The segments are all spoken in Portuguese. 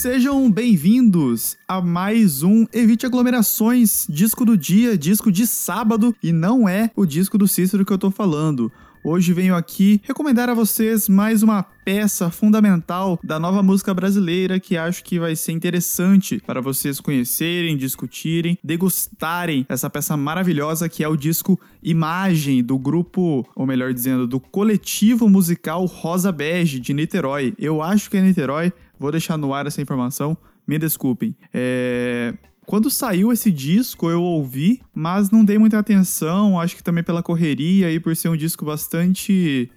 Sejam bem-vindos a mais um Evite Aglomerações, disco do dia, disco de sábado, e não é o disco do Cícero que eu tô falando. Hoje venho aqui recomendar a vocês mais uma peça fundamental da nova música brasileira que acho que vai ser interessante para vocês conhecerem, discutirem, degustarem essa peça maravilhosa que é o disco Imagem do grupo, ou melhor dizendo, do coletivo musical Rosa Bege de Niterói. Eu acho que é Niterói, vou deixar no ar essa informação, me desculpem. É... Quando saiu esse disco, eu ouvi, mas não dei muita atenção, acho que também pela correria e por ser um disco bastante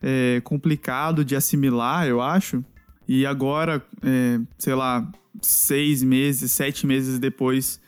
é, complicado de assimilar, eu acho. E agora, é, sei lá, seis meses, sete meses depois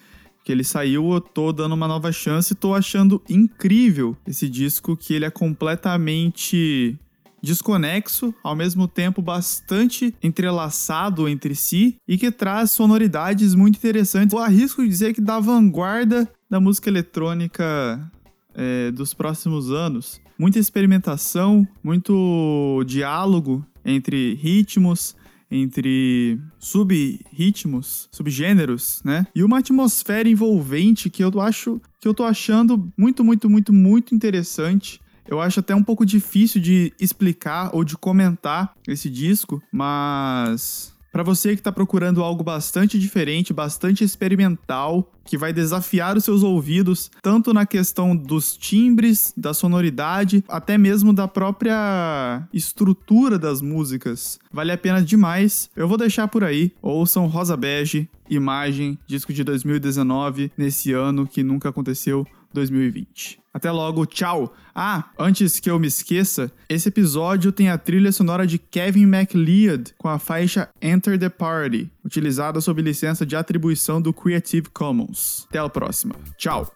que ele saiu, eu tô dando uma nova chance e tô achando incrível esse disco, que ele é completamente desconexo, ao mesmo tempo bastante entrelaçado entre si e que traz sonoridades muito interessantes. Eu arrisco dizer que da vanguarda da música eletrônica é, dos próximos anos. Muita experimentação, muito diálogo entre ritmos, entre sub-ritmos, subgêneros, né? E uma atmosfera envolvente que eu acho que eu tô achando muito, muito, muito, muito interessante eu acho até um pouco difícil de explicar ou de comentar esse disco, mas para você que está procurando algo bastante diferente, bastante experimental, que vai desafiar os seus ouvidos, tanto na questão dos timbres, da sonoridade, até mesmo da própria estrutura das músicas, vale a pena demais. Eu vou deixar por aí. Ouçam Rosa Bege, Imagem, disco de 2019, nesse ano que nunca aconteceu 2020. Até logo, tchau! Ah, antes que eu me esqueça, esse episódio tem a trilha sonora de Kevin MacLeod com a faixa Enter the Party, utilizada sob licença de atribuição do Creative Commons. Até a próxima. Tchau!